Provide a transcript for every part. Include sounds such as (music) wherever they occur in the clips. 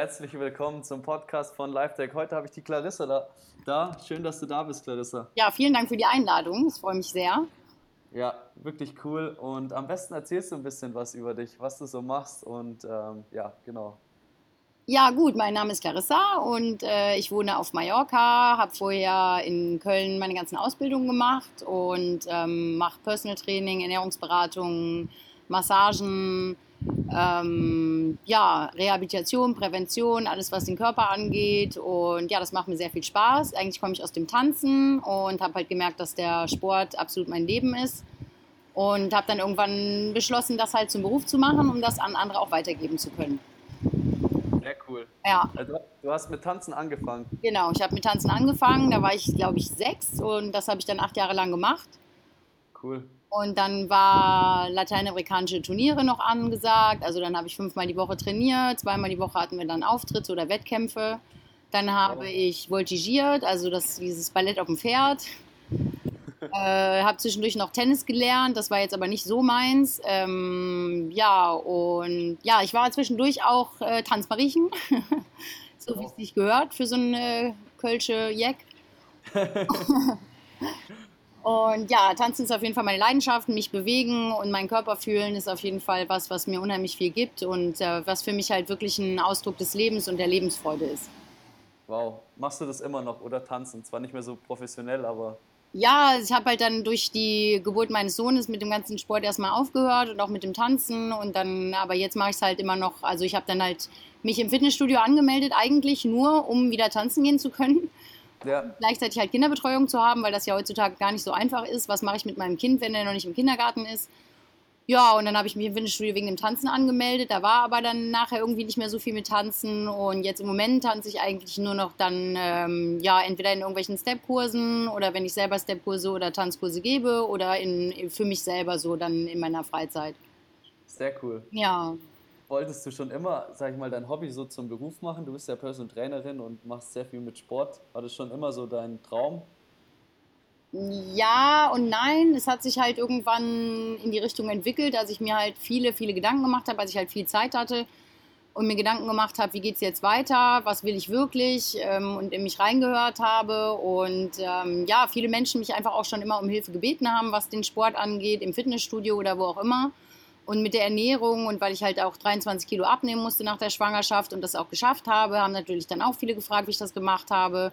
Herzlich willkommen zum Podcast von LiveTech. Heute habe ich die Clarissa da. da. Schön, dass du da bist, Clarissa. Ja, vielen Dank für die Einladung. Ich freue mich sehr. Ja, wirklich cool. Und am besten erzählst du ein bisschen was über dich, was du so machst. Und ähm, ja, genau. Ja, gut, mein Name ist Clarissa und äh, ich wohne auf Mallorca, habe vorher in Köln meine ganzen Ausbildungen gemacht und ähm, mache Personal Training, Ernährungsberatung, Massagen, ähm, ja, Rehabilitation, Prävention, alles was den Körper angeht. Und ja, das macht mir sehr viel Spaß. Eigentlich komme ich aus dem Tanzen und habe halt gemerkt, dass der Sport absolut mein Leben ist. Und habe dann irgendwann beschlossen, das halt zum Beruf zu machen, um das an andere auch weitergeben zu können. Sehr cool. Ja. Also, du hast mit Tanzen angefangen. Genau, ich habe mit Tanzen angefangen. Da war ich, glaube ich, sechs und das habe ich dann acht Jahre lang gemacht. Cool. Und dann war lateinamerikanische Turniere noch angesagt. Also dann habe ich fünfmal die Woche trainiert. Zweimal die Woche hatten wir dann Auftritte oder Wettkämpfe. Dann habe ich voltigiert, also das, dieses Ballett auf dem Pferd. (laughs) äh, habe zwischendurch noch Tennis gelernt, das war jetzt aber nicht so meins. Ähm, ja, und ja, ich war zwischendurch auch äh, Tanzmariechen, (laughs) so wie es sich gehört für so eine Kölsche Jack. (laughs) Und ja, tanzen ist auf jeden Fall meine Leidenschaft, mich bewegen und meinen Körper fühlen ist auf jeden Fall was, was mir unheimlich viel gibt und äh, was für mich halt wirklich ein Ausdruck des Lebens und der Lebensfreude ist. Wow, machst du das immer noch oder tanzen? Zwar nicht mehr so professionell, aber. Ja, ich habe halt dann durch die Geburt meines Sohnes mit dem ganzen Sport erstmal aufgehört und auch mit dem Tanzen und dann, aber jetzt mache ich es halt immer noch. Also ich habe dann halt mich im Fitnessstudio angemeldet, eigentlich nur, um wieder tanzen gehen zu können ja. gleichzeitig halt Kinderbetreuung zu haben, weil das ja heutzutage gar nicht so einfach ist. Was mache ich mit meinem Kind, wenn er noch nicht im Kindergarten ist? Ja, und dann habe ich mich im Fitnessstudio wegen dem Tanzen angemeldet. Da war aber dann nachher irgendwie nicht mehr so viel mit Tanzen. Und jetzt im Moment tanze ich eigentlich nur noch dann, ähm, ja, entweder in irgendwelchen Step-Kursen oder wenn ich selber Step-Kurse oder Tanzkurse gebe oder in, für mich selber so dann in meiner Freizeit. Sehr cool. Ja wolltest du schon immer, sag ich mal, dein Hobby so zum Beruf machen? Du bist ja Personal Trainerin und machst sehr viel mit Sport. War das schon immer so dein Traum? Ja und nein. Es hat sich halt irgendwann in die Richtung entwickelt, dass ich mir halt viele, viele Gedanken gemacht habe, als ich halt viel Zeit hatte und mir Gedanken gemacht habe, wie geht es jetzt weiter, was will ich wirklich ähm, und in mich reingehört habe. Und ähm, ja, viele Menschen mich einfach auch schon immer um Hilfe gebeten haben, was den Sport angeht, im Fitnessstudio oder wo auch immer. Und mit der Ernährung und weil ich halt auch 23 Kilo abnehmen musste nach der Schwangerschaft und das auch geschafft habe, haben natürlich dann auch viele gefragt, wie ich das gemacht habe.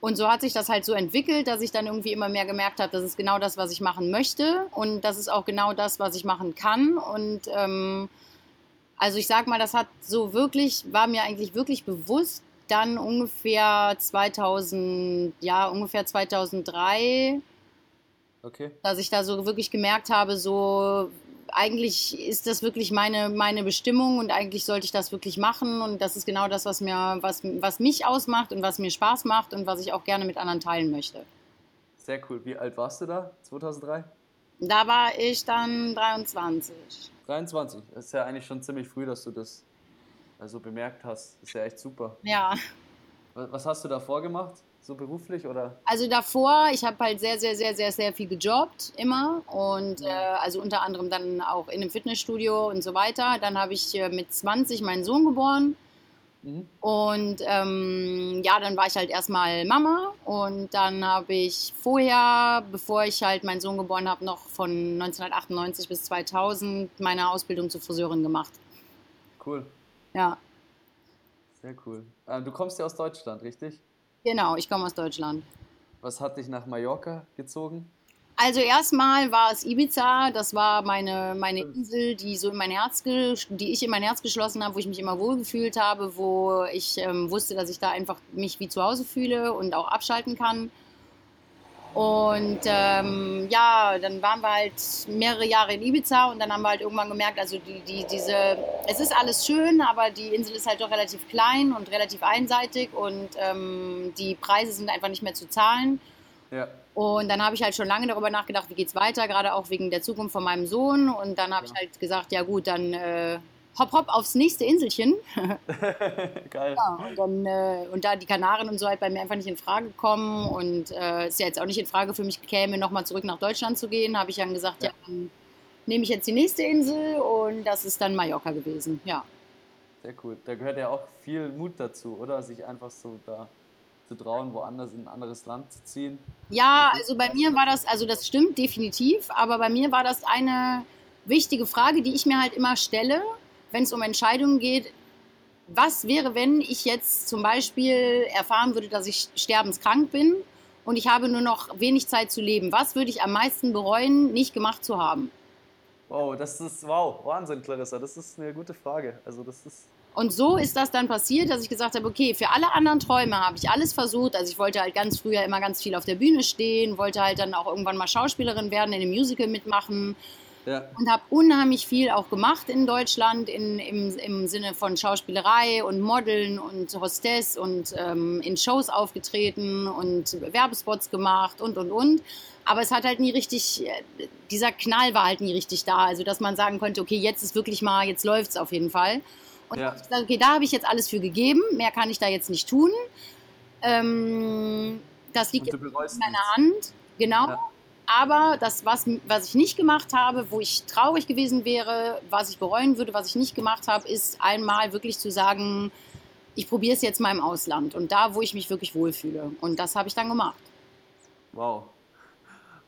Und so hat sich das halt so entwickelt, dass ich dann irgendwie immer mehr gemerkt habe, das ist genau das, was ich machen möchte und das ist auch genau das, was ich machen kann. Und ähm, also ich sag mal, das hat so wirklich, war mir eigentlich wirklich bewusst, dann ungefähr 2000, ja, ungefähr 2003, okay. dass ich da so wirklich gemerkt habe, so eigentlich ist das wirklich meine, meine Bestimmung und eigentlich sollte ich das wirklich machen und das ist genau das, was, mir, was, was mich ausmacht und was mir Spaß macht und was ich auch gerne mit anderen teilen möchte. Sehr cool. Wie alt warst du da, 2003? Da war ich dann 23. 23, das ist ja eigentlich schon ziemlich früh, dass du das also bemerkt hast. Das ist ja echt super. Ja. Was hast du davor gemacht? So beruflich oder? Also davor, ich habe halt sehr, sehr, sehr, sehr, sehr viel gejobbt immer und äh, also unter anderem dann auch in einem Fitnessstudio und so weiter. Dann habe ich äh, mit 20 meinen Sohn geboren. Mhm. Und ähm, ja, dann war ich halt erstmal Mama und dann habe ich vorher, bevor ich halt meinen Sohn geboren habe, noch von 1998 bis 2000 meine Ausbildung zur Friseurin gemacht. Cool. Ja. Sehr cool. Äh, du kommst ja aus Deutschland, richtig? Genau, ich komme aus Deutschland. Was hat dich nach Mallorca gezogen? Also erstmal war es Ibiza, das war meine, meine Insel, die so in mein Herz, die ich in mein Herz geschlossen habe, wo ich mich immer wohlgefühlt habe, wo ich ähm, wusste, dass ich da einfach mich wie zu Hause fühle und auch abschalten kann. Und ähm, ja, dann waren wir halt mehrere Jahre in Ibiza und dann haben wir halt irgendwann gemerkt, also die, die, diese, es ist alles schön, aber die Insel ist halt doch relativ klein und relativ einseitig und ähm, die Preise sind einfach nicht mehr zu zahlen. Ja. Und dann habe ich halt schon lange darüber nachgedacht, wie geht es weiter, gerade auch wegen der Zukunft von meinem Sohn. Und dann habe ja. ich halt gesagt, ja gut, dann äh, hopp, hopp aufs nächste Inselchen. (laughs) Geil. Ja, und, dann, äh, und da die Kanaren und so halt bei mir einfach nicht in Frage kommen und äh, es ja jetzt auch nicht in Frage für mich käme, nochmal zurück nach Deutschland zu gehen, habe ich dann gesagt, ja, ja dann nehme ich jetzt die nächste Insel und das ist dann Mallorca gewesen, ja. Sehr cool. Da gehört ja auch viel Mut dazu, oder? Sich einfach so da zu trauen, woanders in ein anderes Land zu ziehen. Ja, also bei mir war das, also das stimmt definitiv, aber bei mir war das eine wichtige Frage, die ich mir halt immer stelle, wenn es um Entscheidungen geht. Was wäre, wenn ich jetzt zum Beispiel erfahren würde, dass ich sterbenskrank bin und ich habe nur noch wenig Zeit zu leben? Was würde ich am meisten bereuen, nicht gemacht zu haben? Wow, das ist wow, Wahnsinn, Clarissa. Das ist eine gute Frage. Also das ist und so ist das dann passiert, dass ich gesagt habe, okay, für alle anderen Träume habe ich alles versucht. Also ich wollte halt ganz früher immer ganz viel auf der Bühne stehen, wollte halt dann auch irgendwann mal Schauspielerin werden, in einem Musical mitmachen. Ja. Und habe unheimlich viel auch gemacht in Deutschland in, im, im Sinne von Schauspielerei und Modeln und Hostess und ähm, in Shows aufgetreten und Werbespots gemacht und und und. Aber es hat halt nie richtig, äh, dieser Knall war halt nie richtig da. Also dass man sagen konnte, okay, jetzt ist wirklich mal, jetzt läuft es auf jeden Fall. Und ja. ich gesagt, okay, da habe ich jetzt alles für gegeben, mehr kann ich da jetzt nicht tun. Ähm, das liegt in meiner Hand, genau. Ja. Aber das, was, was ich nicht gemacht habe, wo ich traurig gewesen wäre, was ich bereuen würde, was ich nicht gemacht habe, ist einmal wirklich zu sagen, ich probiere es jetzt mal im Ausland und da, wo ich mich wirklich wohlfühle. Und das habe ich dann gemacht. Wow,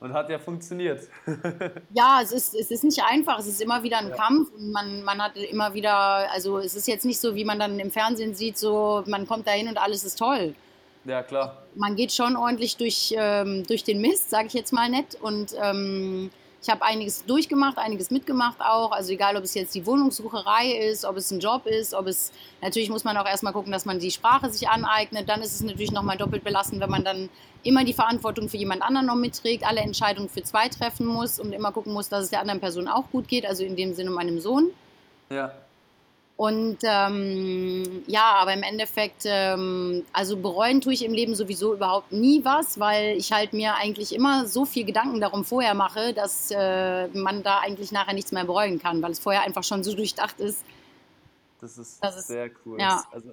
und hat ja funktioniert. (laughs) ja, es ist, es ist nicht einfach, es ist immer wieder ein ja. Kampf und man, man hat immer wieder, also es ist jetzt nicht so, wie man dann im Fernsehen sieht, so man kommt da hin und alles ist toll. Ja, klar. Man geht schon ordentlich durch, ähm, durch den Mist, sage ich jetzt mal nett. Und ähm, ich habe einiges durchgemacht, einiges mitgemacht auch. Also egal, ob es jetzt die Wohnungssucherei ist, ob es ein Job ist, ob es natürlich muss man auch erstmal gucken, dass man die Sprache sich aneignet. Dann ist es natürlich nochmal doppelt belastend, wenn man dann immer die Verantwortung für jemand anderen noch mitträgt, alle Entscheidungen für zwei treffen muss und immer gucken muss, dass es der anderen Person auch gut geht, also in dem Sinne meinem Sohn. Ja. Und ähm, ja, aber im Endeffekt, ähm, also bereuen tue ich im Leben sowieso überhaupt nie was, weil ich halt mir eigentlich immer so viel Gedanken darum vorher mache, dass äh, man da eigentlich nachher nichts mehr bereuen kann, weil es vorher einfach schon so durchdacht ist. Das ist, das sehr cool. Ja. Also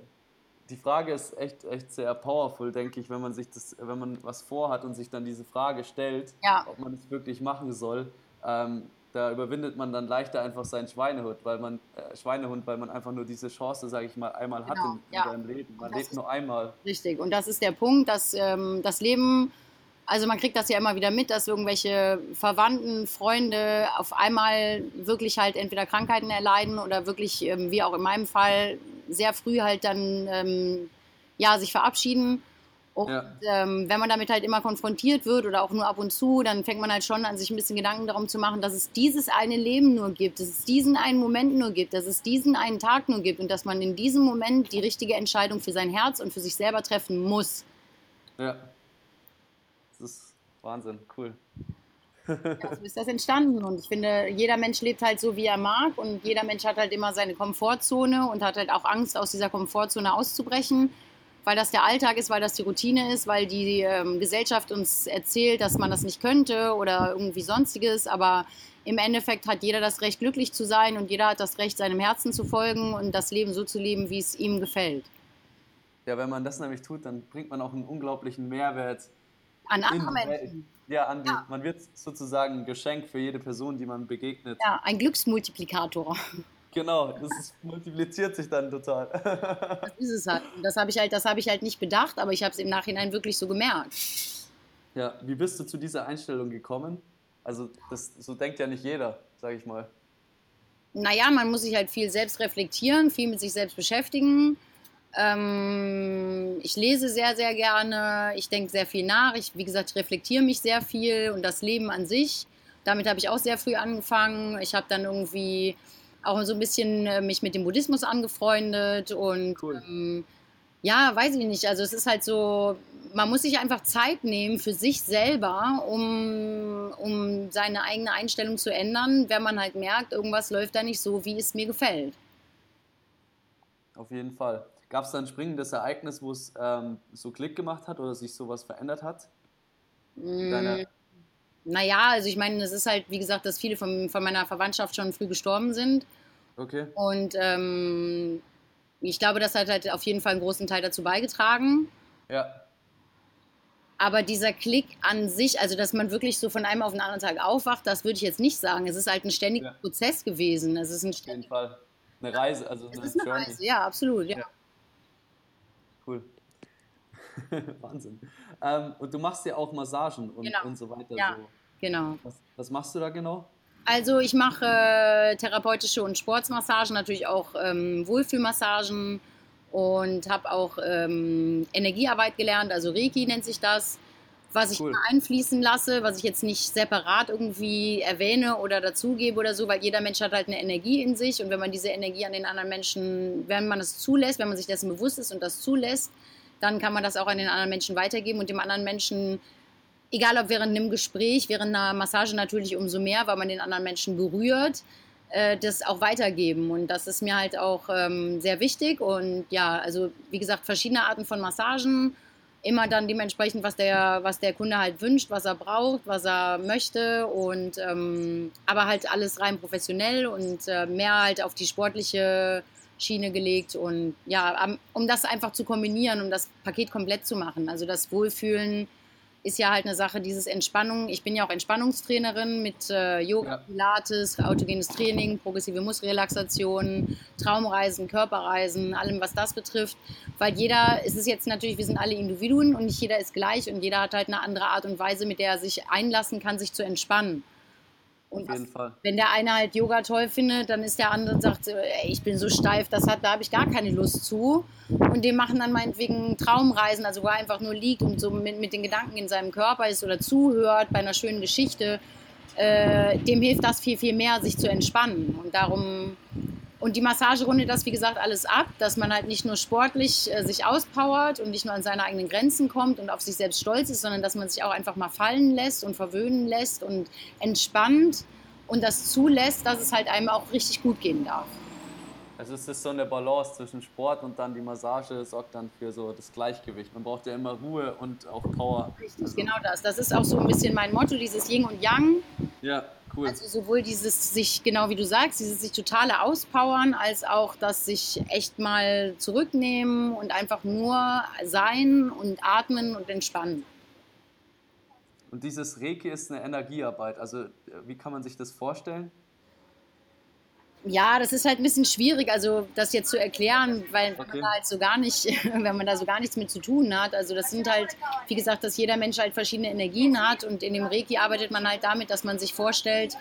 die Frage ist echt, echt sehr powerful, denke ich, wenn man sich das, wenn man was vorhat und sich dann diese Frage stellt, ja. ob man es wirklich machen soll. Ähm, da überwindet man dann leichter einfach seinen Schweinehund, weil man äh, Schweinehund, weil man einfach nur diese Chance, sage ich mal, einmal genau, hat in, ja. in seinem Leben. Man lebt nur einmal. Richtig. Und das ist der Punkt, dass ähm, das Leben, also man kriegt das ja immer wieder mit, dass irgendwelche Verwandten, Freunde auf einmal wirklich halt entweder Krankheiten erleiden oder wirklich, ähm, wie auch in meinem Fall, sehr früh halt dann ähm, ja sich verabschieden. Und ja. ähm, wenn man damit halt immer konfrontiert wird oder auch nur ab und zu, dann fängt man halt schon an, sich ein bisschen Gedanken darum zu machen, dass es dieses eine Leben nur gibt, dass es diesen einen Moment nur gibt, dass es diesen einen Tag nur gibt und dass man in diesem Moment die richtige Entscheidung für sein Herz und für sich selber treffen muss. Ja. Das ist Wahnsinn, cool. ja, so ist das entstanden und ich finde, jeder Mensch lebt halt so, wie er mag und jeder Mensch hat halt immer seine Komfortzone und hat halt auch Angst, aus dieser Komfortzone auszubrechen weil das der Alltag ist, weil das die Routine ist, weil die ähm, Gesellschaft uns erzählt, dass man das nicht könnte oder irgendwie sonstiges. Aber im Endeffekt hat jeder das Recht, glücklich zu sein und jeder hat das Recht, seinem Herzen zu folgen und das Leben so zu leben, wie es ihm gefällt. Ja, wenn man das nämlich tut, dann bringt man auch einen unglaublichen Mehrwert an andere Menschen. Ja, an die, ja. man wird sozusagen ein Geschenk für jede Person, die man begegnet. Ja, ein Glücksmultiplikator. Genau, das ist, multipliziert sich dann total. Das ist es halt. Das habe ich halt, das ich halt nicht bedacht, aber ich habe es im Nachhinein wirklich so gemerkt. Ja, wie bist du zu dieser Einstellung gekommen? Also das, so denkt ja nicht jeder, sage ich mal. Naja, man muss sich halt viel selbst reflektieren, viel mit sich selbst beschäftigen. Ähm, ich lese sehr, sehr gerne. Ich denke sehr viel nach. Ich, wie gesagt, reflektiere mich sehr viel und das Leben an sich. Damit habe ich auch sehr früh angefangen. Ich habe dann irgendwie auch so ein bisschen äh, mich mit dem Buddhismus angefreundet und cool. ähm, ja, weiß ich nicht. Also es ist halt so, man muss sich einfach Zeit nehmen für sich selber, um, um seine eigene Einstellung zu ändern, wenn man halt merkt, irgendwas läuft da nicht so, wie es mir gefällt. Auf jeden Fall. Gab es da ein springendes Ereignis, wo es ähm, so Klick gemacht hat oder sich sowas verändert hat? Mm, naja, also ich meine, es ist halt, wie gesagt, dass viele von, von meiner Verwandtschaft schon früh gestorben sind. Okay. Und ähm, ich glaube, das hat halt auf jeden Fall einen großen Teil dazu beigetragen. Ja. Aber dieser Klick an sich, also dass man wirklich so von einem auf den anderen Tag aufwacht, das würde ich jetzt nicht sagen. Es ist halt ein ständiger ja. Prozess gewesen. Es ist ein auf jeden Fall. eine Reise, also eine, ist eine Journey. Reise, ja, absolut, ja. ja. Cool. (laughs) Wahnsinn. Ähm, und du machst ja auch Massagen und, genau. und so weiter. Ja, so. genau. Was, was, machst du da genau? Also ich mache äh, therapeutische und Sportsmassagen, natürlich auch ähm, Wohlfühlmassagen und habe auch ähm, Energiearbeit gelernt, also Reiki nennt sich das was ich cool. einfließen lasse, was ich jetzt nicht separat irgendwie erwähne oder dazugebe oder so, weil jeder Mensch hat halt eine Energie in sich und wenn man diese Energie an den anderen Menschen, wenn man es zulässt, wenn man sich dessen bewusst ist und das zulässt, dann kann man das auch an den anderen Menschen weitergeben und dem anderen Menschen, egal ob während einem Gespräch, während einer Massage natürlich umso mehr, weil man den anderen Menschen berührt, äh, das auch weitergeben. Und das ist mir halt auch ähm, sehr wichtig. Und ja, also wie gesagt, verschiedene Arten von Massagen immer dann dementsprechend, was der, was der Kunde halt wünscht, was er braucht, was er möchte und ähm, aber halt alles rein professionell und äh, mehr halt auf die sportliche Schiene gelegt und ja, um das einfach zu kombinieren, um das Paket komplett zu machen. Also das Wohlfühlen ist ja halt eine Sache, dieses Entspannung. Ich bin ja auch Entspannungstrainerin mit äh, Yoga. Pilates, autogenes Training, progressive Muskelrelaxation, Traumreisen, Körperreisen, allem, was das betrifft. Weil jeder, es ist jetzt natürlich, wir sind alle Individuen und nicht jeder ist gleich und jeder hat halt eine andere Art und Weise, mit der er sich einlassen kann, sich zu entspannen. Und Auf jeden Fall. Wenn der eine halt Yoga toll findet, dann ist der andere und sagt, ey, ich bin so steif, das hat, da habe ich gar keine Lust zu. Und dem machen dann meinetwegen Traumreisen, also wo er einfach nur liegt und so mit, mit den Gedanken in seinem Körper ist oder zuhört bei einer schönen Geschichte. Äh, dem hilft das viel, viel mehr, sich zu entspannen. Und darum und die Massagerunde das, wie gesagt, alles ab, dass man halt nicht nur sportlich äh, sich auspowert und nicht nur an seine eigenen Grenzen kommt und auf sich selbst stolz ist, sondern dass man sich auch einfach mal fallen lässt und verwöhnen lässt und entspannt und das zulässt, dass es halt einem auch richtig gut gehen darf. Also es ist so eine Balance zwischen Sport und dann die Massage sorgt dann für so das Gleichgewicht. Man braucht ja immer Ruhe und auch Power. Richtig, also genau das. Das ist auch so ein bisschen mein Motto, dieses Yin und Yang. Ja, cool. Also sowohl dieses sich, genau wie du sagst, dieses sich totale Auspowern, als auch das sich echt mal zurücknehmen und einfach nur sein und atmen und entspannen. Und dieses Reiki ist eine Energiearbeit. Also wie kann man sich das vorstellen? Ja, das ist halt ein bisschen schwierig, also das jetzt zu erklären, weil okay. man da halt so gar nicht, (laughs) wenn man da so gar nichts mit zu tun hat. Also das sind halt, wie gesagt, dass jeder Mensch halt verschiedene Energien hat und in dem Reiki arbeitet man halt damit, dass man sich vorstellt,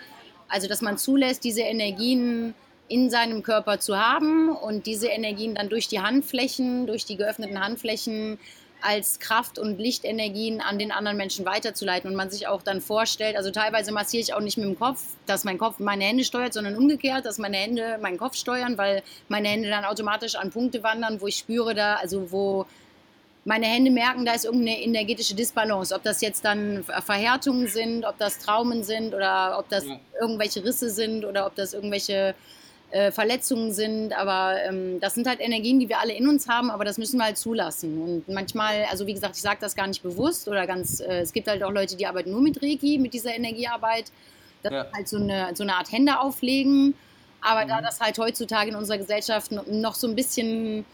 also dass man zulässt, diese Energien in seinem Körper zu haben und diese Energien dann durch die Handflächen, durch die geöffneten Handflächen als Kraft- und Lichtenergien an den anderen Menschen weiterzuleiten und man sich auch dann vorstellt, also teilweise massiere ich auch nicht mit dem Kopf, dass mein Kopf meine Hände steuert, sondern umgekehrt, dass meine Hände meinen Kopf steuern, weil meine Hände dann automatisch an Punkte wandern, wo ich spüre da, also wo meine Hände merken, da ist irgendeine energetische Disbalance. Ob das jetzt dann Verhärtungen sind, ob das Traumen sind oder ob das irgendwelche Risse sind oder ob das irgendwelche äh, Verletzungen sind, aber ähm, das sind halt Energien, die wir alle in uns haben, aber das müssen wir halt zulassen. Und manchmal, also wie gesagt, ich sage das gar nicht bewusst oder ganz, äh, es gibt halt auch Leute, die arbeiten nur mit Reiki, mit dieser Energiearbeit. Das ja. ist halt so eine, so eine Art Hände auflegen. Aber mhm. da das halt heutzutage in unserer Gesellschaft noch so ein bisschen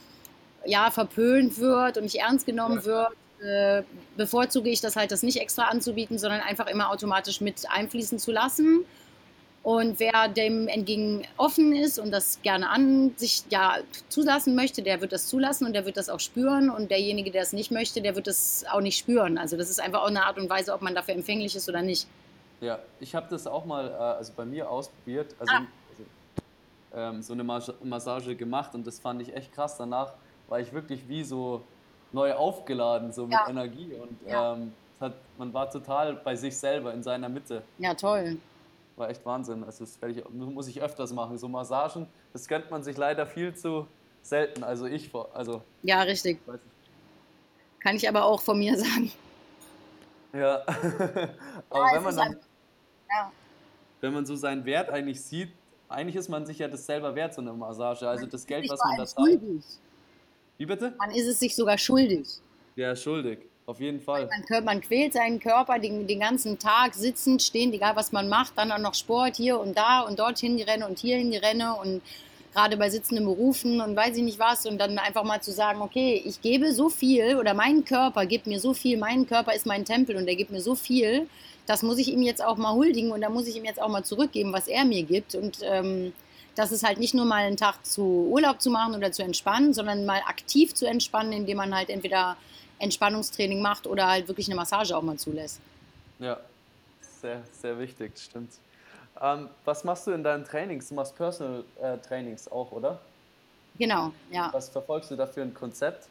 ja, verpönt wird und nicht ernst genommen ja. wird, äh, bevorzuge ich das halt, das nicht extra anzubieten, sondern einfach immer automatisch mit einfließen zu lassen. Und wer dem entgegen offen ist und das gerne an sich ja zulassen möchte, der wird das zulassen und der wird das auch spüren. Und derjenige, der es nicht möchte, der wird das auch nicht spüren. Also das ist einfach auch eine Art und Weise, ob man dafür empfänglich ist oder nicht. Ja, ich habe das auch mal äh, also bei mir ausprobiert. Also, ah. also ähm, so eine Massage gemacht und das fand ich echt krass. Danach war ich wirklich wie so neu aufgeladen, so mit ja. Energie. Und ja. ähm, hat, man war total bei sich selber in seiner Mitte. Ja, toll war echt Wahnsinn. Also das ich, muss ich öfters machen. So Massagen, das gönnt man sich leider viel zu selten. Also ich, also ja, richtig. Kann ich aber auch von mir (laughs) sagen. Ja, (laughs) aber ja, wenn man dann, ja. wenn man so seinen Wert eigentlich sieht, eigentlich ist man sich ja das selber wert, so eine Massage. Also das Geld, was man da zahlt. Wie bitte? Man ist es sich sogar schuldig. Ja, schuldig. Auf jeden Fall. Man, man, quält seinen Körper den, den ganzen Tag sitzend, stehend, egal was man macht, dann auch noch Sport hier und da und dorthin die Renne und hierhin die Renne und gerade bei sitzenden Berufen und weiß ich nicht was und dann einfach mal zu sagen, okay, ich gebe so viel oder mein Körper gibt mir so viel, mein Körper ist mein Tempel und er gibt mir so viel, das muss ich ihm jetzt auch mal huldigen und da muss ich ihm jetzt auch mal zurückgeben, was er mir gibt und ähm, Das ist halt nicht nur mal einen Tag zu Urlaub zu machen oder zu entspannen, sondern mal aktiv zu entspannen, indem man halt entweder Entspannungstraining macht oder halt wirklich eine Massage auch mal zulässt. Ja, sehr, sehr wichtig, stimmt. Ähm, was machst du in deinen Trainings? Du machst Personal äh, Trainings auch, oder? Genau, ja. Was verfolgst du da für ein Konzept?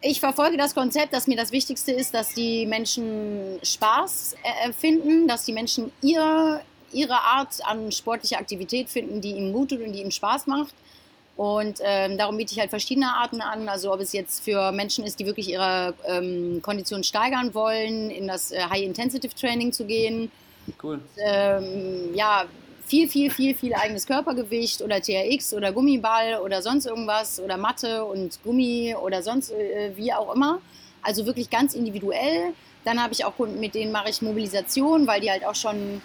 Ich verfolge das Konzept, dass mir das Wichtigste ist, dass die Menschen Spaß äh, finden, dass die Menschen ihr, ihre Art an sportlicher Aktivität finden, die ihnen gut tut und die ihnen Spaß macht. Und ähm, darum biete ich halt verschiedene Arten an. Also ob es jetzt für Menschen ist, die wirklich ihre ähm, Kondition steigern wollen, in das äh, High-Intensive-Training zu gehen. Cool. Ähm, ja, viel, viel, viel, viel eigenes Körpergewicht oder TRX oder Gummiball oder sonst irgendwas oder Matte und Gummi oder sonst äh, wie auch immer. Also wirklich ganz individuell. Dann habe ich auch Kunden, mit denen mache ich Mobilisation, weil die halt auch schon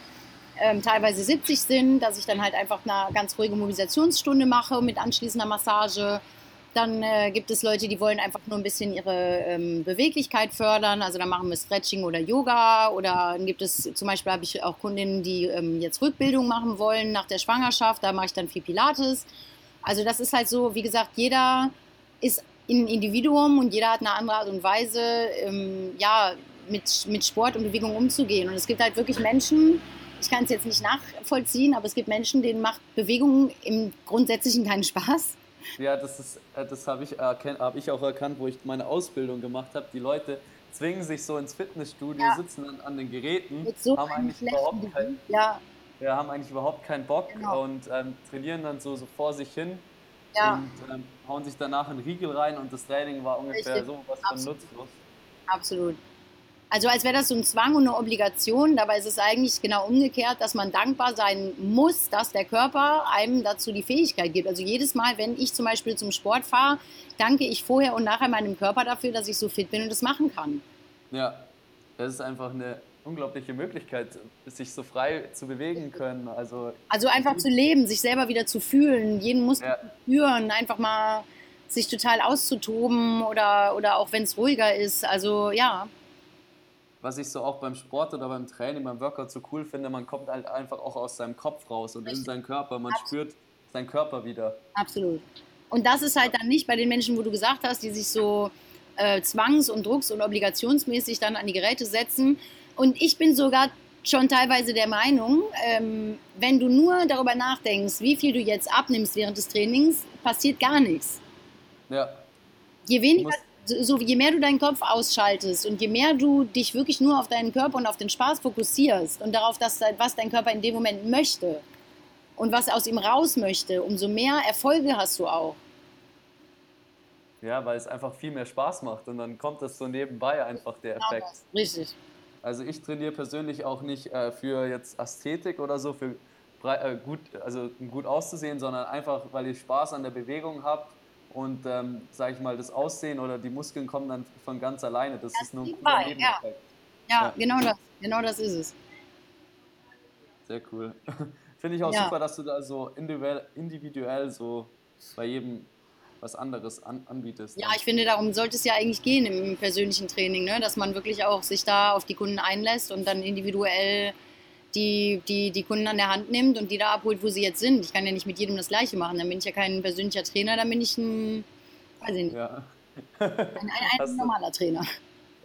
ähm, teilweise 70 sind, dass ich dann halt einfach eine ganz ruhige Mobilisationsstunde mache mit anschließender Massage. Dann äh, gibt es Leute, die wollen einfach nur ein bisschen ihre ähm, Beweglichkeit fördern. Also dann machen wir Stretching oder Yoga. Oder dann gibt es zum Beispiel habe ich auch Kundinnen, die ähm, jetzt Rückbildung machen wollen nach der Schwangerschaft. Da mache ich dann viel Pilates. Also das ist halt so, wie gesagt, jeder ist ein Individuum und jeder hat eine andere Art und Weise, ähm, ja, mit, mit Sport und Bewegung umzugehen. Und es gibt halt wirklich Menschen, ich kann es jetzt nicht nachvollziehen, aber es gibt Menschen, denen macht Bewegung im Grundsätzlichen keinen Spaß. Ja, das, ist, äh, das habe ich, hab ich auch erkannt, wo ich meine Ausbildung gemacht habe. Die Leute zwingen sich so ins Fitnessstudio, ja. sitzen an, an, den Geräten, so haben, eigentlich überhaupt kein, ja. ja. haben eigentlich überhaupt keinen Bock genau. und ähm, trainieren dann so, so vor sich hin ja. und ähm, hauen sich danach einen Riegel rein und das Training war ungefähr Richtig. so was von nutzlos. Absolut. Also als wäre das so ein Zwang und eine Obligation. Dabei ist es eigentlich genau umgekehrt, dass man dankbar sein muss, dass der Körper einem dazu die Fähigkeit gibt. Also jedes Mal, wenn ich zum Beispiel zum Sport fahre, danke ich vorher und nachher meinem Körper dafür, dass ich so fit bin und das machen kann. Ja, das ist einfach eine unglaubliche Möglichkeit, sich so frei zu bewegen können. Also, also einfach zu leben, sich selber wieder zu fühlen, jeden Muskel ja. zu spüren, einfach mal sich total auszutoben oder, oder auch wenn es ruhiger ist. Also ja was ich so auch beim Sport oder beim Training, beim Workout so cool finde, man kommt halt einfach auch aus seinem Kopf raus und Richtig. in seinen Körper. Man Absolut. spürt seinen Körper wieder. Absolut. Und das ist halt dann nicht bei den Menschen, wo du gesagt hast, die sich so äh, zwangs- und drucks- und obligationsmäßig dann an die Geräte setzen. Und ich bin sogar schon teilweise der Meinung, ähm, wenn du nur darüber nachdenkst, wie viel du jetzt abnimmst während des Trainings, passiert gar nichts. Ja. Je weniger so je mehr du deinen Kopf ausschaltest und je mehr du dich wirklich nur auf deinen Körper und auf den Spaß fokussierst und darauf, dass, was dein Körper in dem Moment möchte und was aus ihm raus möchte, umso mehr Erfolge hast du auch. Ja, weil es einfach viel mehr Spaß macht und dann kommt das so nebenbei einfach der genau Effekt. Das, richtig. Also ich trainiere persönlich auch nicht äh, für jetzt Ästhetik oder so, für äh, gut, also gut auszusehen, sondern einfach, weil ich Spaß an der Bewegung habe und ähm, sage ich mal, das Aussehen oder die Muskeln kommen dann von ganz alleine. Das, das ist nur ein cooler bei, ja. ja. Ja, genau das, genau das ist es. Sehr cool. (laughs) Finde ich auch ja. super, dass du da so individuell, individuell so bei jedem was anderes an, anbietest. Ja, ich finde, darum sollte es ja eigentlich gehen im persönlichen Training, ne? dass man wirklich auch sich da auf die Kunden einlässt und dann individuell die, die die Kunden an der Hand nimmt und die da abholt, wo sie jetzt sind. Ich kann ja nicht mit jedem das Gleiche machen. Dann bin ich ja kein persönlicher Trainer, dann bin ich ein, weiß ich nicht, ja. ein, ein, ein normaler Trainer.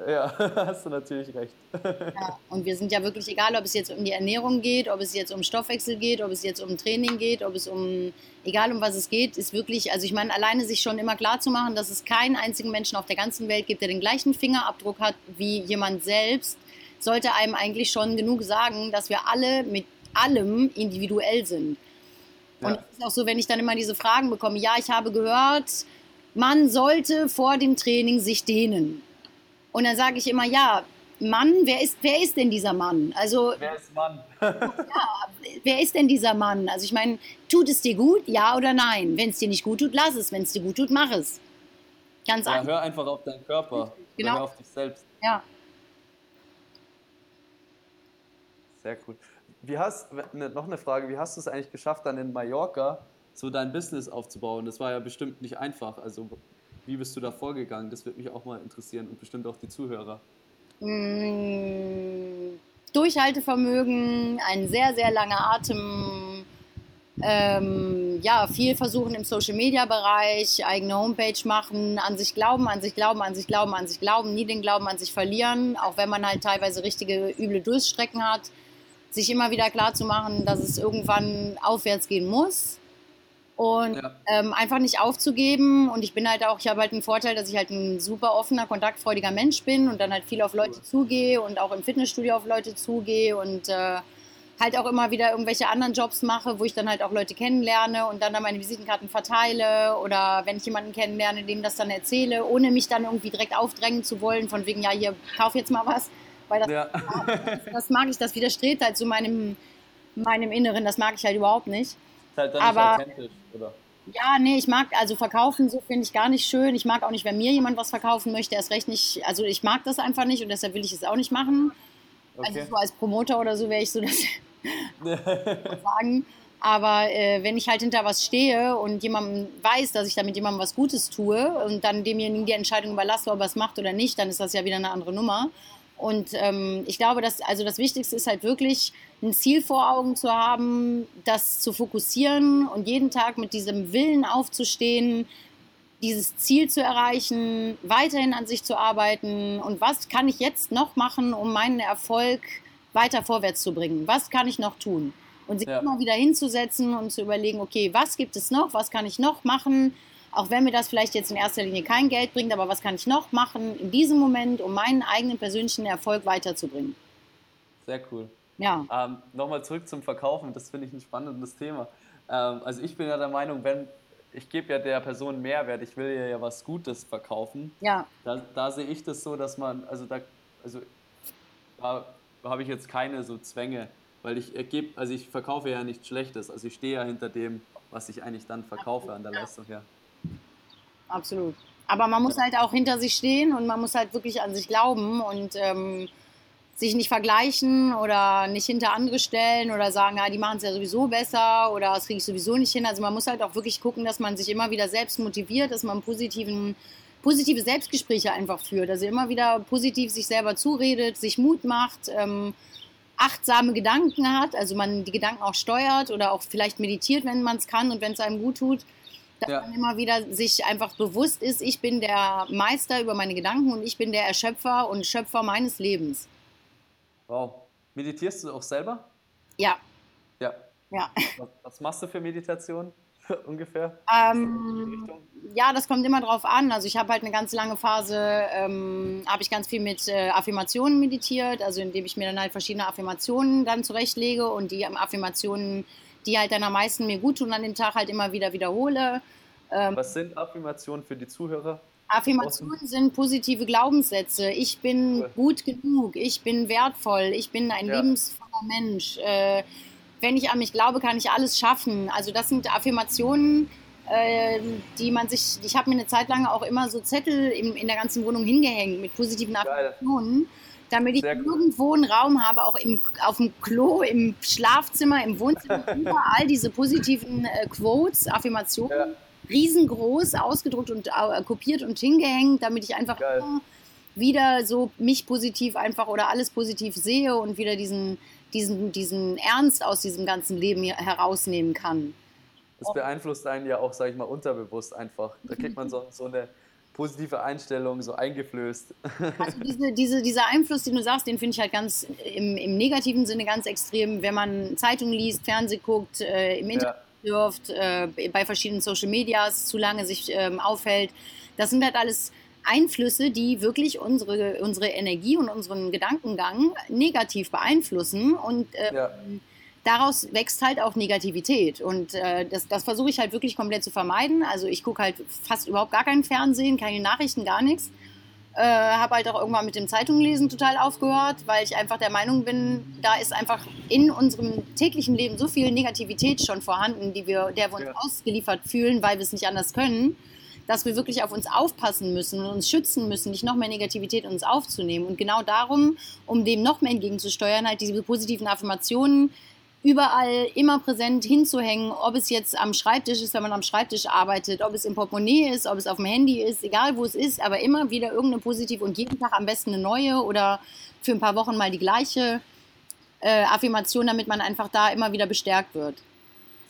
Ja, (laughs) hast du natürlich recht. Ja, und wir sind ja wirklich, egal ob es jetzt um die Ernährung geht, ob es jetzt um Stoffwechsel geht, ob es jetzt um Training geht, ob es um, egal um was es geht, ist wirklich, also ich meine, alleine sich schon immer klar zu machen, dass es keinen einzigen Menschen auf der ganzen Welt gibt, der den gleichen Fingerabdruck hat wie jemand selbst, sollte einem eigentlich schon genug sagen, dass wir alle mit allem individuell sind. Und es ist auch so, wenn ich dann immer diese Fragen bekomme, ja, ich habe gehört, man sollte vor dem Training sich dehnen. Und dann sage ich immer, ja, Mann, wer ist, wer ist denn dieser Mann? Also, wer ist Mann? (laughs) ja, wer ist denn dieser Mann? Also ich meine, tut es dir gut, ja oder nein? Wenn es dir nicht gut tut, lass es. Wenn es dir gut tut, mach es. Ganz ja, einfach. Hör einfach auf deinen Körper. Genau. Hör auf dich selbst. Ja. Sehr cool. Wie hast, ne, noch eine Frage, wie hast du es eigentlich geschafft, dann in Mallorca so dein Business aufzubauen? Das war ja bestimmt nicht einfach. Also wie bist du da vorgegangen? Das würde mich auch mal interessieren und bestimmt auch die Zuhörer. Mmh, Durchhaltevermögen, ein sehr, sehr langer Atem, ähm, ja, viel versuchen im Social Media Bereich, eigene Homepage machen, an sich glauben, an sich glauben, an sich glauben, an sich glauben, nie den Glauben an sich verlieren, auch wenn man halt teilweise richtige üble Durststrecken hat, sich immer wieder klar zu machen, dass es irgendwann aufwärts gehen muss und ja. ähm, einfach nicht aufzugeben. Und ich bin halt auch, ich habe halt einen Vorteil, dass ich halt ein super offener, kontaktfreudiger Mensch bin und dann halt viel auf Leute zugehe und auch im Fitnessstudio auf Leute zugehe und äh, halt auch immer wieder irgendwelche anderen Jobs mache, wo ich dann halt auch Leute kennenlerne und dann, dann meine Visitenkarten verteile oder wenn ich jemanden kennenlerne, dem das dann erzähle, ohne mich dann irgendwie direkt aufdrängen zu wollen, von wegen, ja, hier, kauf jetzt mal was. Weil das, ja. das, (laughs) das, mag ich, das widerstrebt halt zu meinem, meinem Inneren, das mag ich halt überhaupt nicht. Ist halt dann Aber, nicht authentisch, oder? Ja, nee, ich mag, also verkaufen so finde ich gar nicht schön. Ich mag auch nicht, wenn mir jemand was verkaufen möchte, erst recht nicht, also ich mag das einfach nicht und deshalb will ich es auch nicht machen. Also okay. Also so als Promoter oder so wäre ich so, dass (laughs) (laughs) sagen. Aber äh, wenn ich halt hinter was stehe und jemandem weiß, dass ich damit jemandem was Gutes tue und dann demjenigen die Entscheidung überlasse, ob er es macht oder nicht, dann ist das ja wieder eine andere Nummer. Und ähm, ich glaube, dass also das Wichtigste ist halt wirklich ein Ziel vor Augen zu haben, das zu fokussieren und jeden Tag mit diesem Willen aufzustehen, dieses Ziel zu erreichen, weiterhin an sich zu arbeiten und was kann ich jetzt noch machen, um meinen Erfolg weiter vorwärts zu bringen. Was kann ich noch tun? Und sich ja. immer wieder hinzusetzen und zu überlegen, okay, was gibt es noch? Was kann ich noch machen? Auch wenn mir das vielleicht jetzt in erster Linie kein Geld bringt, aber was kann ich noch machen in diesem Moment, um meinen eigenen persönlichen Erfolg weiterzubringen? Sehr cool. Ja. Ähm, Nochmal zurück zum Verkaufen, das finde ich ein spannendes Thema. Ähm, also ich bin ja der Meinung, wenn ich gebe ja der Person Mehrwert, ich will ja, ja was Gutes verkaufen. Ja. Da, da sehe ich das so, dass man, also da, also da habe ich jetzt keine so Zwänge, weil ich ergebe, also ich verkaufe ja nichts Schlechtes. Also ich stehe ja hinter dem, was ich eigentlich dann verkaufe an der Leistung her. Absolut. Aber man muss halt auch hinter sich stehen und man muss halt wirklich an sich glauben und ähm, sich nicht vergleichen oder nicht hinter andere stellen oder sagen, ja, die machen es ja sowieso besser oder das kriege ich sowieso nicht hin. Also man muss halt auch wirklich gucken, dass man sich immer wieder selbst motiviert, dass man positiven positive Selbstgespräche einfach führt. Also immer wieder positiv sich selber zuredet, sich Mut macht, ähm, achtsame Gedanken hat, also man die Gedanken auch steuert oder auch vielleicht meditiert, wenn man es kann und wenn es einem gut tut. Dass ja. man immer wieder sich einfach bewusst ist, ich bin der Meister über meine Gedanken und ich bin der Erschöpfer und Schöpfer meines Lebens. Wow. Meditierst du auch selber? Ja. Ja. ja. Was, was machst du für Meditation? (laughs) ungefähr? Ähm, ja, das kommt immer drauf an. Also ich habe halt eine ganz lange Phase, ähm, habe ich ganz viel mit äh, Affirmationen meditiert, also indem ich mir dann halt verschiedene Affirmationen dann zurechtlege und die Affirmationen, die halt dann am meisten mir gut tun an dem Tag, halt immer wieder wiederhole. Ähm, Was sind Affirmationen für die Zuhörer? Affirmationen sind positive Glaubenssätze. Ich bin cool. gut genug, ich bin wertvoll, ich bin ein ja. lebensvoller Mensch. Äh, wenn ich an mich glaube, kann ich alles schaffen. Also das sind Affirmationen, äh, die man sich, ich habe mir eine Zeit lang auch immer so Zettel in, in der ganzen Wohnung hingehängt mit positiven Affirmationen, damit ich irgendwo einen Raum habe, auch im, auf dem Klo, im Schlafzimmer, im Wohnzimmer, (laughs) überall diese positiven äh, Quotes, Affirmationen, ja. riesengroß ausgedruckt und äh, kopiert und hingehängt, damit ich einfach immer wieder so mich positiv einfach oder alles positiv sehe und wieder diesen diesen, diesen Ernst aus diesem ganzen Leben herausnehmen kann. Das beeinflusst einen ja auch, sage ich mal, unterbewusst einfach. Da kriegt man so, so eine positive Einstellung so eingeflößt. (laughs) Also diese, diese, dieser Einfluss, den du sagst, den finde ich halt ganz im, im, negativen Sinne ganz extrem, wenn man Zeitung liest, Fernsehen guckt, äh, im Internet ja. surft, äh, bei verschiedenen Social Medias zu lange sich ähm, aufhält. Das sind halt alles Einflüsse, die wirklich unsere, unsere Energie und unseren Gedankengang negativ beeinflussen und äh, ja. daraus wächst halt auch Negativität und äh, das, das versuche ich halt wirklich komplett zu vermeiden. Also ich gucke halt fast überhaupt gar kein Fernsehen, keine Nachrichten, gar nichts. Äh, habe halt auch irgendwann mit dem Zeitunglesen total aufgehört, weil ich einfach der Meinung bin, da ist einfach in unserem täglichen Leben so viel Negativität schon vorhanden, die wir, der wir uns ja. ausgeliefert fühlen, weil wir es nicht anders können dass wir wirklich auf uns aufpassen müssen und uns schützen müssen, nicht noch mehr Negativität in uns aufzunehmen. Und genau darum, um dem noch mehr entgegenzusteuern, halt diese positiven Affirmationen überall immer präsent hinzuhängen, ob es jetzt am Schreibtisch ist, wenn man am Schreibtisch arbeitet, ob es im Portemonnaie ist, ob es auf dem Handy ist, egal wo es ist, aber immer wieder irgendeine positive und jeden Tag am besten eine neue oder für ein paar Wochen mal die gleiche äh, Affirmation, damit man einfach da immer wieder bestärkt wird.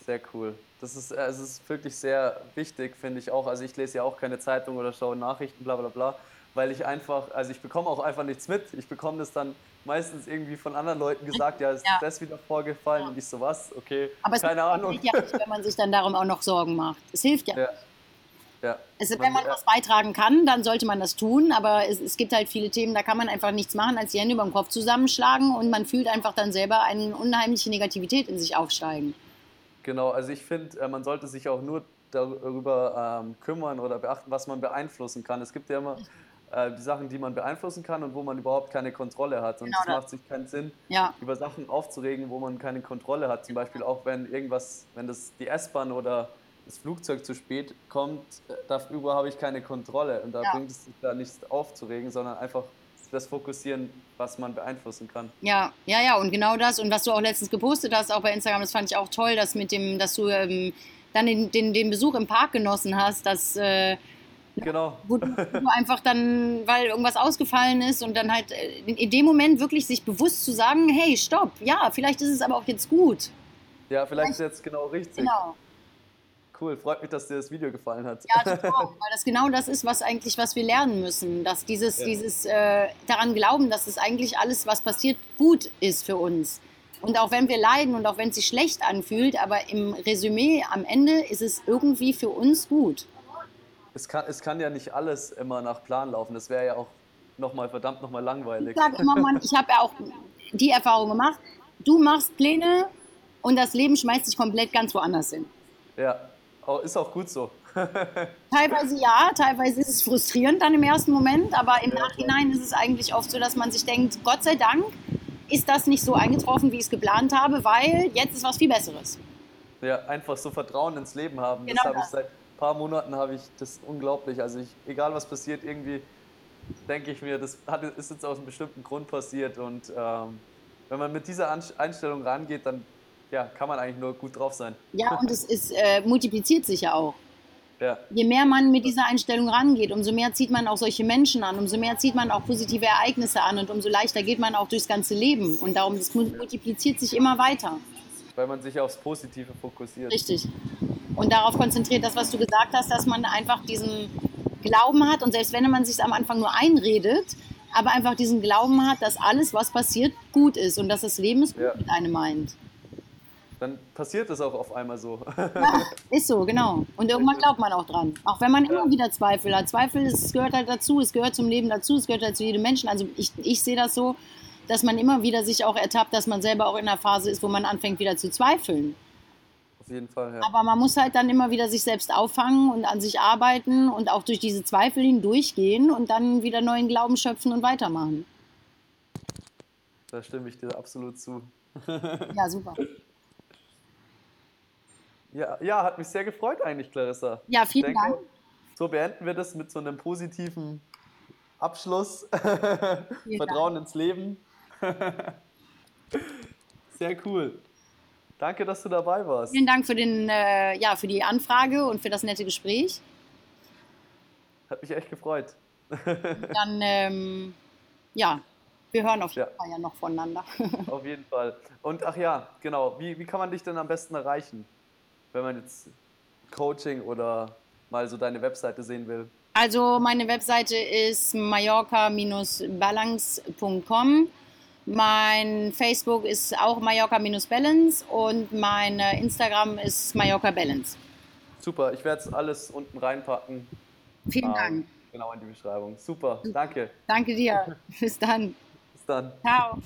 Sehr cool. Das ist, äh, es ist wirklich sehr wichtig, finde ich auch. Also ich lese ja auch keine Zeitung oder schaue Nachrichten, bla bla bla, weil ich einfach, also ich bekomme auch einfach nichts mit. Ich bekomme das dann meistens irgendwie von anderen Leuten gesagt, ja, ist ja. das wieder vorgefallen ja. und ich so was, okay, Aber keine Ahnung. Aber es ja nicht, wenn man sich dann darum auch noch Sorgen macht. Es hilft ja. ja. Ja. Also, wenn man, man was beitragen kann, dann sollte man das tun, aber es, es, gibt halt viele Themen, da kann man einfach nichts machen, als die Hände über den Kopf zusammenschlagen und man fühlt einfach dann selber eine unheimliche Negativität in sich aufsteigen. Genau, also ich finde, äh, man sollte sich auch nur darüber ähm, kümmern oder beachten, was man beeinflussen kann. Es gibt ja immer äh, die Sachen, die man beeinflussen kann und wo man überhaupt keine Kontrolle hat. Und genau es macht sich keinen Sinn, ja. über Sachen aufzuregen, wo man keine Kontrolle hat. Zum Beispiel auch, wenn irgendwas, wenn das die S-Bahn oder das Flugzeug zu spät kommt, äh, darüber habe ich keine Kontrolle. Und da ja. bringt es sich da nichts aufzuregen, sondern einfach das fokussieren, was man beeinflussen kann. Ja, ja, ja, und genau das. Und was du auch letztens gepostet hast, auch bei Instagram, das fand ich auch toll, dass mit dem, dass du ähm, dann den, den, den, Besuch im Park genossen hast, dass äh, Genau. Wo du, (laughs) einfach dann, weil irgendwas ausgefallen ist und dann halt äh, in dem Moment wirklich sich bewusst zu sagen, hey, stopp, ja, vielleicht ist es aber auch jetzt gut. Ja, vielleicht, vielleicht ist jetzt genau richtig. Genau. Cool, freut mich, dass dir das Video gefallen hat. Ja, total, weil das genau das ist, was eigentlich, was wir lernen müssen. Dass dieses, ja. dieses äh, daran glauben, dass es eigentlich alles, was passiert, gut ist für uns. Und auch wenn wir leiden und auch wenn es sich schlecht anfühlt, aber im Resümee am Ende ist es irgendwie für uns gut es kann, es kann ja nicht alles immer nach Plan laufen. Das wäre ja auch nochmal verdammt nochmal langweilig. Ich sage immer, Mann, ich habe ja auch die Erfahrung gemacht. Du machst Pläne und das Leben schmeißt dich komplett ganz woanders hin. Ja, ist auch gut so. (laughs) teilweise ja, teilweise ist es frustrierend dann im ersten Moment, aber im ja, Nachhinein ist es eigentlich oft so, dass man sich denkt, Gott sei Dank ist das nicht so eingetroffen, wie ich es geplant habe, weil jetzt ist was viel Besseres. Ja, einfach so Vertrauen ins Leben haben. Genau das habe ich seit paar Monaten habe ich das unglaublich. Also ich, egal was passiert, irgendwie denke ich mir, das hat, ist jetzt aus einem bestimmten Grund passiert. Und ähm, wenn man mit dieser Einstellung rangeht, dann ja, kann man eigentlich nur gut drauf sein. Ja, (laughs) und es ist, äh, multipliziert sich ja auch. Ja. Je mehr man mit dieser Einstellung rangeht, umso mehr zieht man auch solche Menschen an, umso mehr zieht man auch positive Ereignisse an und umso leichter geht man auch durchs ganze Leben. Und darum, das multipliziert sich immer weiter. Weil man sich aufs Positive fokussiert. Richtig und darauf konzentriert, das, was du gesagt hast, dass man einfach diesen Glauben hat und selbst wenn man sich am Anfang nur einredet, aber einfach diesen Glauben hat, dass alles, was passiert, gut ist und dass das Leben es gut ja. mit einem meint. Dann passiert es auch auf einmal so. Ja, ist so, genau. Und irgendwann glaubt man auch dran. Auch wenn man ja. immer wieder Zweifel hat. Zweifel, es gehört halt dazu, es gehört zum Leben dazu, es gehört halt zu jedem Menschen. Also ich, ich sehe das so, dass man immer wieder sich auch ertappt, dass man selber auch in einer Phase ist, wo man anfängt wieder zu zweifeln auf jeden Fall. Ja. Aber man muss halt dann immer wieder sich selbst auffangen und an sich arbeiten und auch durch diese Zweifel hindurchgehen und dann wieder neuen Glauben schöpfen und weitermachen. Da stimme ich dir absolut zu. ja, super. Ja, ja, hat mich sehr gefreut eigentlich, Clarissa. Ja, vielen denke, Dank. So beenden wir das mit so einem positiven Abschluss. (laughs) Vertrauen Dank. ins Leben. (laughs) sehr cool. Danke, dass du dabei warst. Vielen Dank für, den, äh, ja, für die Anfrage und für das nette Gespräch. Hat mich echt gefreut. (laughs) Dann, ähm, ja, wir hören auf jeden ja. Fall ja noch voneinander. Auf jeden Fall. Und ach ja, genau, wie, wie kann man dich denn am besten erreichen, wenn man jetzt Coaching oder mal so deine Webseite sehen will? Also meine Webseite ist mallorca-balance.com. Mein Facebook ist auch Mallorca-Balance und mein Instagram ist Mallorca Balance. Super, ich werde es alles unten reinpacken. Vielen ähm, Dank. Genau in die Beschreibung. Super, danke. Danke dir. (laughs) Bis dann. Bis dann. Ciao.